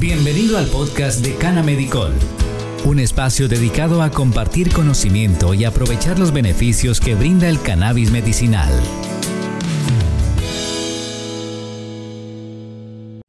Bienvenido al podcast de Cana Medicol, un espacio dedicado a compartir conocimiento y aprovechar los beneficios que brinda el cannabis medicinal.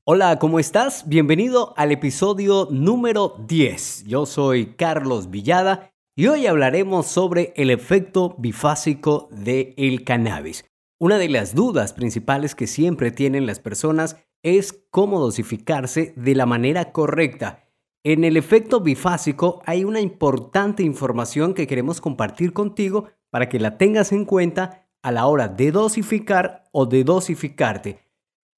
Hola, ¿cómo estás? Bienvenido al episodio número 10. Yo soy Carlos Villada y hoy hablaremos sobre el efecto bifásico del el cannabis. Una de las dudas principales que siempre tienen las personas es cómo dosificarse de la manera correcta. En el efecto bifásico hay una importante información que queremos compartir contigo para que la tengas en cuenta a la hora de dosificar o de dosificarte.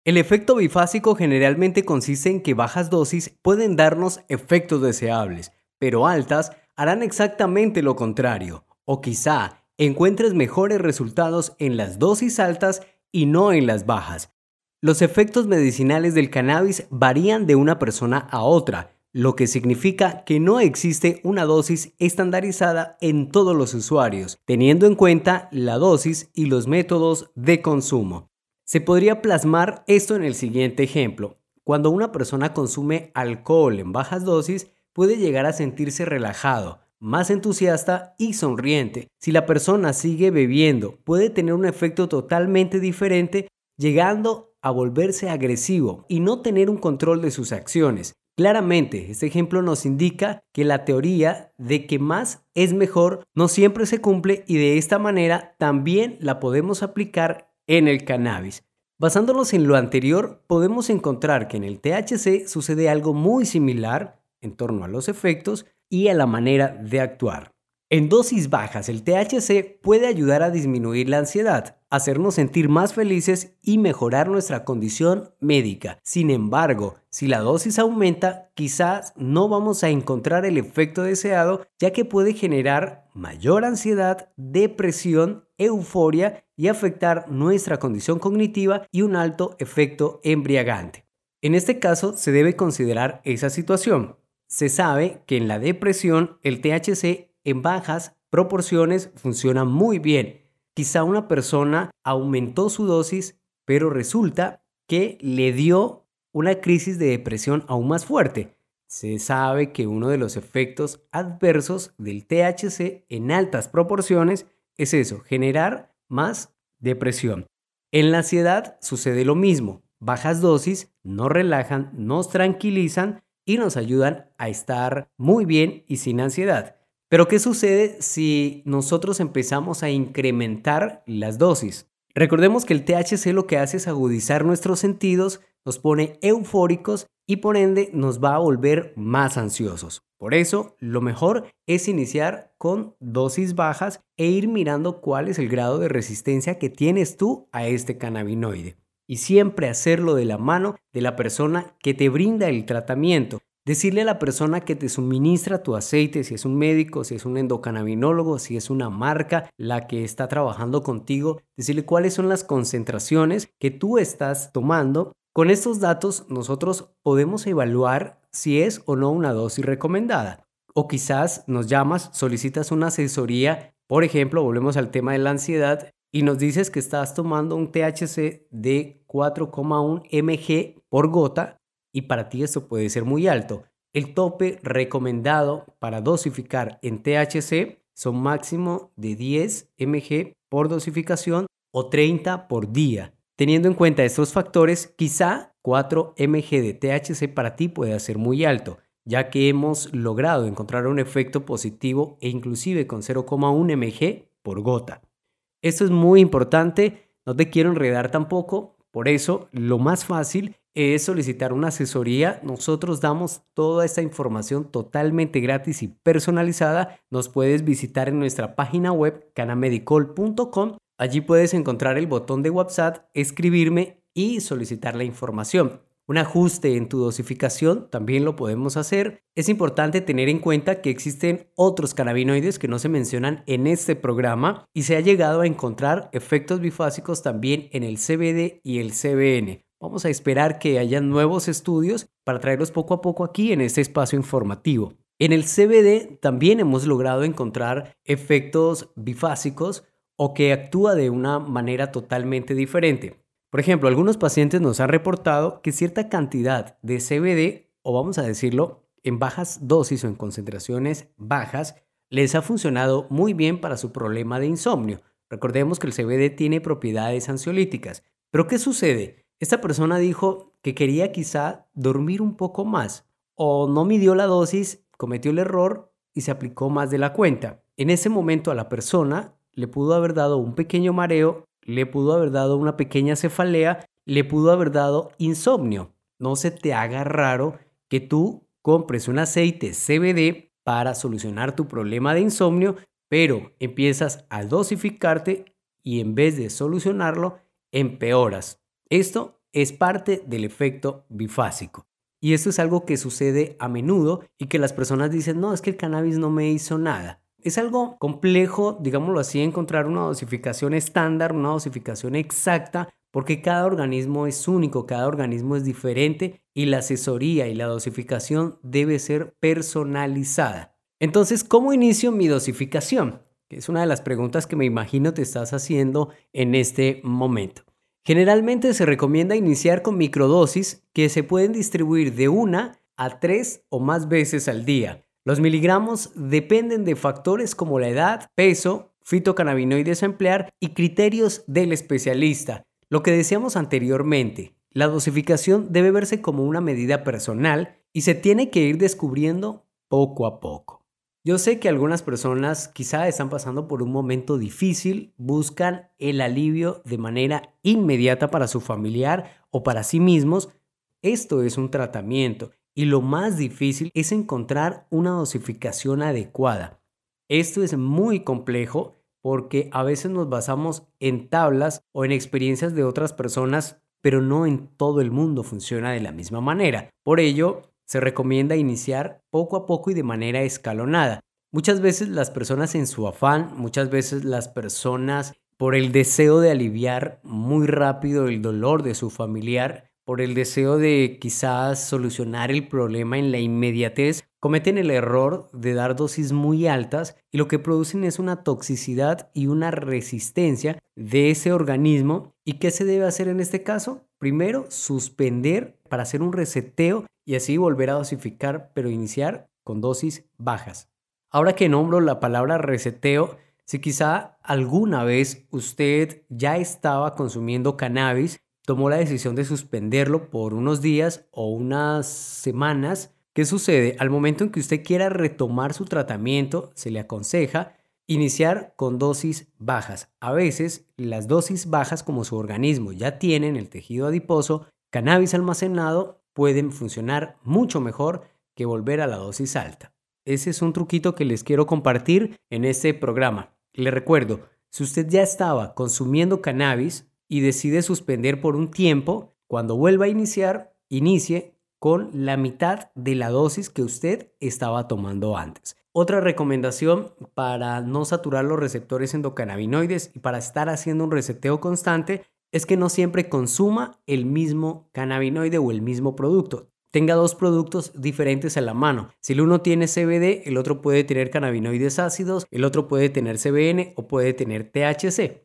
El efecto bifásico generalmente consiste en que bajas dosis pueden darnos efectos deseables, pero altas harán exactamente lo contrario, o quizá encuentres mejores resultados en las dosis altas y no en las bajas. Los efectos medicinales del cannabis varían de una persona a otra, lo que significa que no existe una dosis estandarizada en todos los usuarios, teniendo en cuenta la dosis y los métodos de consumo. Se podría plasmar esto en el siguiente ejemplo. Cuando una persona consume alcohol en bajas dosis, puede llegar a sentirse relajado, más entusiasta y sonriente. Si la persona sigue bebiendo, puede tener un efecto totalmente diferente, llegando a volverse agresivo y no tener un control de sus acciones. Claramente, este ejemplo nos indica que la teoría de que más es mejor no siempre se cumple y de esta manera también la podemos aplicar en el cannabis. Basándonos en lo anterior, podemos encontrar que en el THC sucede algo muy similar en torno a los efectos y a la manera de actuar. En dosis bajas, el THC puede ayudar a disminuir la ansiedad, hacernos sentir más felices y mejorar nuestra condición médica. Sin embargo, si la dosis aumenta, quizás no vamos a encontrar el efecto deseado, ya que puede generar mayor ansiedad, depresión, euforia y afectar nuestra condición cognitiva y un alto efecto embriagante. En este caso, se debe considerar esa situación. Se sabe que en la depresión el THC en bajas proporciones funciona muy bien. Quizá una persona aumentó su dosis, pero resulta que le dio una crisis de depresión aún más fuerte. Se sabe que uno de los efectos adversos del THC en altas proporciones es eso, generar más depresión. En la ansiedad sucede lo mismo. Bajas dosis nos relajan, nos tranquilizan y nos ayudan a estar muy bien y sin ansiedad. Pero ¿qué sucede si nosotros empezamos a incrementar las dosis? Recordemos que el THC lo que hace es agudizar nuestros sentidos, nos pone eufóricos y por ende nos va a volver más ansiosos. Por eso, lo mejor es iniciar con dosis bajas e ir mirando cuál es el grado de resistencia que tienes tú a este cannabinoide. Y siempre hacerlo de la mano de la persona que te brinda el tratamiento. Decirle a la persona que te suministra tu aceite, si es un médico, si es un endocannabinólogo, si es una marca la que está trabajando contigo, decirle cuáles son las concentraciones que tú estás tomando. Con estos datos nosotros podemos evaluar si es o no una dosis recomendada. O quizás nos llamas, solicitas una asesoría, por ejemplo, volvemos al tema de la ansiedad y nos dices que estás tomando un THC de 4,1 mg por gota y para ti esto puede ser muy alto. El tope recomendado para dosificar en THC son máximo de 10 mg por dosificación o 30 por día. Teniendo en cuenta estos factores, quizá 4 mg de THC para ti pueda ser muy alto, ya que hemos logrado encontrar un efecto positivo e inclusive con 0,1 mg por gota. Esto es muy importante, no te quiero enredar tampoco, por eso lo más fácil es solicitar una asesoría. Nosotros damos toda esta información totalmente gratis y personalizada. Nos puedes visitar en nuestra página web canamedicol.com. Allí puedes encontrar el botón de WhatsApp, escribirme y solicitar la información. Un ajuste en tu dosificación también lo podemos hacer. Es importante tener en cuenta que existen otros cannabinoides que no se mencionan en este programa y se ha llegado a encontrar efectos bifásicos también en el CBD y el CBN. Vamos a esperar que haya nuevos estudios para traerlos poco a poco aquí en este espacio informativo. En el CBD también hemos logrado encontrar efectos bifásicos o que actúa de una manera totalmente diferente. Por ejemplo, algunos pacientes nos han reportado que cierta cantidad de CBD o vamos a decirlo, en bajas dosis o en concentraciones bajas, les ha funcionado muy bien para su problema de insomnio. Recordemos que el CBD tiene propiedades ansiolíticas. Pero ¿qué sucede? Esta persona dijo que quería quizá dormir un poco más o no midió la dosis, cometió el error y se aplicó más de la cuenta. En ese momento a la persona le pudo haber dado un pequeño mareo, le pudo haber dado una pequeña cefalea, le pudo haber dado insomnio. No se te haga raro que tú compres un aceite CBD para solucionar tu problema de insomnio, pero empiezas a dosificarte y en vez de solucionarlo, empeoras. Esto es parte del efecto bifásico. Y esto es algo que sucede a menudo y que las personas dicen, no, es que el cannabis no me hizo nada. Es algo complejo, digámoslo así, encontrar una dosificación estándar, una dosificación exacta, porque cada organismo es único, cada organismo es diferente y la asesoría y la dosificación debe ser personalizada. Entonces, ¿cómo inicio mi dosificación? es una de las preguntas que me imagino te estás haciendo en este momento. Generalmente se recomienda iniciar con microdosis que se pueden distribuir de una a tres o más veces al día. Los miligramos dependen de factores como la edad, peso, fitocannabinoides a emplear y criterios del especialista. Lo que decíamos anteriormente, la dosificación debe verse como una medida personal y se tiene que ir descubriendo poco a poco. Yo sé que algunas personas quizá están pasando por un momento difícil, buscan el alivio de manera inmediata para su familiar o para sí mismos. Esto es un tratamiento y lo más difícil es encontrar una dosificación adecuada. Esto es muy complejo porque a veces nos basamos en tablas o en experiencias de otras personas, pero no en todo el mundo funciona de la misma manera. Por ello, se recomienda iniciar poco a poco y de manera escalonada. Muchas veces las personas en su afán, muchas veces las personas por el deseo de aliviar muy rápido el dolor de su familiar, por el deseo de quizás solucionar el problema en la inmediatez, cometen el error de dar dosis muy altas y lo que producen es una toxicidad y una resistencia de ese organismo. ¿Y qué se debe hacer en este caso? Primero, suspender para hacer un reseteo y así volver a dosificar, pero iniciar con dosis bajas. Ahora que nombro la palabra reseteo, si quizá alguna vez usted ya estaba consumiendo cannabis, tomó la decisión de suspenderlo por unos días o unas semanas, ¿qué sucede? Al momento en que usted quiera retomar su tratamiento, se le aconseja iniciar con dosis bajas. A veces las dosis bajas, como su organismo ya tiene en el tejido adiposo, cannabis almacenado, pueden funcionar mucho mejor que volver a la dosis alta. Ese es un truquito que les quiero compartir en este programa. Le recuerdo, si usted ya estaba consumiendo cannabis y decide suspender por un tiempo, cuando vuelva a iniciar, inicie con la mitad de la dosis que usted estaba tomando antes. Otra recomendación para no saturar los receptores endocannabinoides y para estar haciendo un reseteo constante es que no siempre consuma el mismo cannabinoide o el mismo producto. Tenga dos productos diferentes a la mano. Si el uno tiene CBD, el otro puede tener cannabinoides ácidos, el otro puede tener CBN o puede tener THC.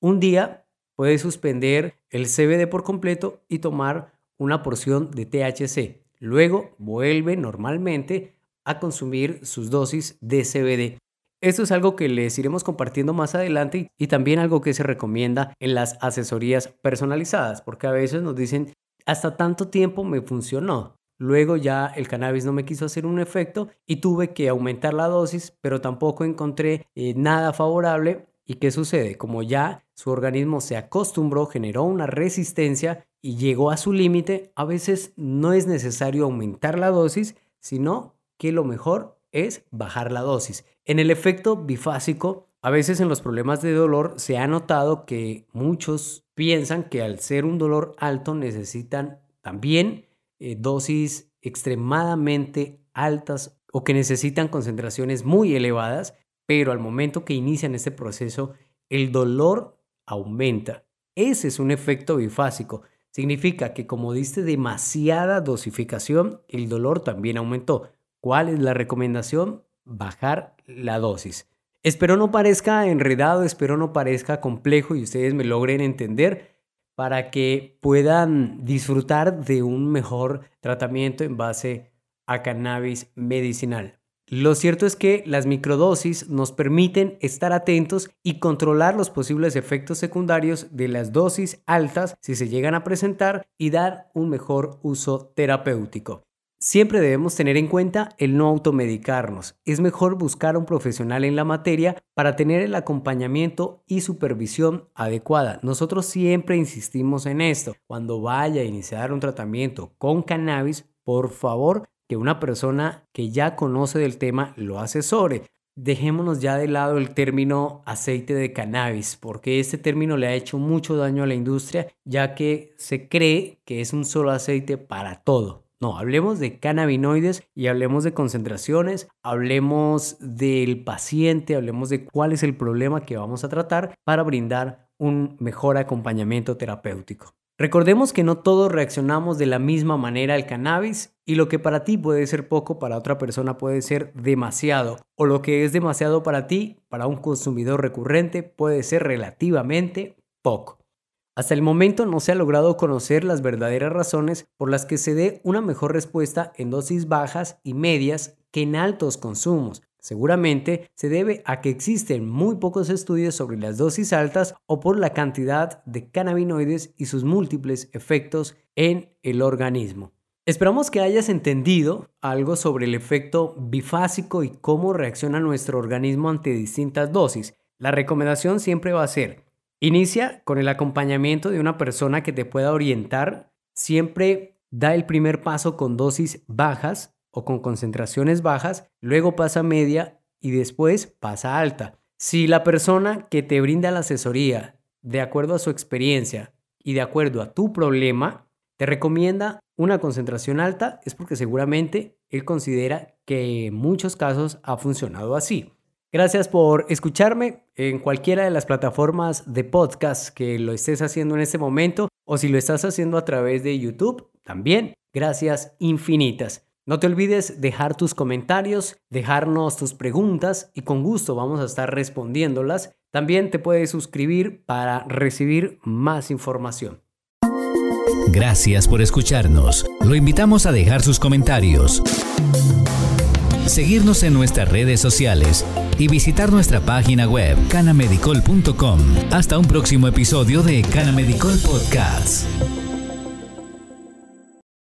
Un día puede suspender el CBD por completo y tomar una porción de THC. Luego vuelve normalmente a consumir sus dosis de CBD. Esto es algo que les iremos compartiendo más adelante y también algo que se recomienda en las asesorías personalizadas, porque a veces nos dicen, hasta tanto tiempo me funcionó. Luego ya el cannabis no me quiso hacer un efecto y tuve que aumentar la dosis, pero tampoco encontré eh, nada favorable. ¿Y qué sucede? Como ya su organismo se acostumbró, generó una resistencia y llegó a su límite, a veces no es necesario aumentar la dosis, sino que lo mejor es bajar la dosis. En el efecto bifásico, a veces en los problemas de dolor se ha notado que muchos piensan que al ser un dolor alto necesitan también eh, dosis extremadamente altas o que necesitan concentraciones muy elevadas, pero al momento que inician este proceso, el dolor aumenta. Ese es un efecto bifásico. Significa que como diste demasiada dosificación, el dolor también aumentó. ¿Cuál es la recomendación? Bajar la dosis. Espero no parezca enredado, espero no parezca complejo y ustedes me logren entender, para que puedan disfrutar de un mejor tratamiento en base a cannabis medicinal. Lo cierto es que las microdosis nos permiten estar atentos y controlar los posibles efectos secundarios de las dosis altas si se llegan a presentar y dar un mejor uso terapéutico. Siempre debemos tener en cuenta el no automedicarnos. Es mejor buscar a un profesional en la materia para tener el acompañamiento y supervisión adecuada. Nosotros siempre insistimos en esto. Cuando vaya a iniciar un tratamiento con cannabis, por favor, que una persona que ya conoce del tema lo asesore. Dejémonos ya de lado el término aceite de cannabis, porque este término le ha hecho mucho daño a la industria, ya que se cree que es un solo aceite para todo. No, hablemos de cannabinoides y hablemos de concentraciones, hablemos del paciente, hablemos de cuál es el problema que vamos a tratar para brindar un mejor acompañamiento terapéutico. Recordemos que no todos reaccionamos de la misma manera al cannabis y lo que para ti puede ser poco, para otra persona puede ser demasiado. O lo que es demasiado para ti, para un consumidor recurrente, puede ser relativamente poco. Hasta el momento no se ha logrado conocer las verdaderas razones por las que se dé una mejor respuesta en dosis bajas y medias que en altos consumos, Seguramente se debe a que existen muy pocos estudios sobre las dosis altas o por la cantidad de cannabinoides y sus múltiples efectos en el organismo. Esperamos que hayas entendido algo sobre el efecto bifásico y cómo reacciona nuestro organismo ante distintas dosis. La recomendación siempre va a ser, inicia con el acompañamiento de una persona que te pueda orientar, siempre da el primer paso con dosis bajas o con concentraciones bajas, luego pasa media y después pasa alta. Si la persona que te brinda la asesoría, de acuerdo a su experiencia y de acuerdo a tu problema, te recomienda una concentración alta, es porque seguramente él considera que en muchos casos ha funcionado así. Gracias por escucharme en cualquiera de las plataformas de podcast que lo estés haciendo en este momento o si lo estás haciendo a través de YouTube, también gracias infinitas. No te olvides dejar tus comentarios, dejarnos tus preguntas y con gusto vamos a estar respondiéndolas. También te puedes suscribir para recibir más información. Gracias por escucharnos. Lo invitamos a dejar sus comentarios, seguirnos en nuestras redes sociales y visitar nuestra página web canamedicol.com. Hasta un próximo episodio de Canamedicol Podcast.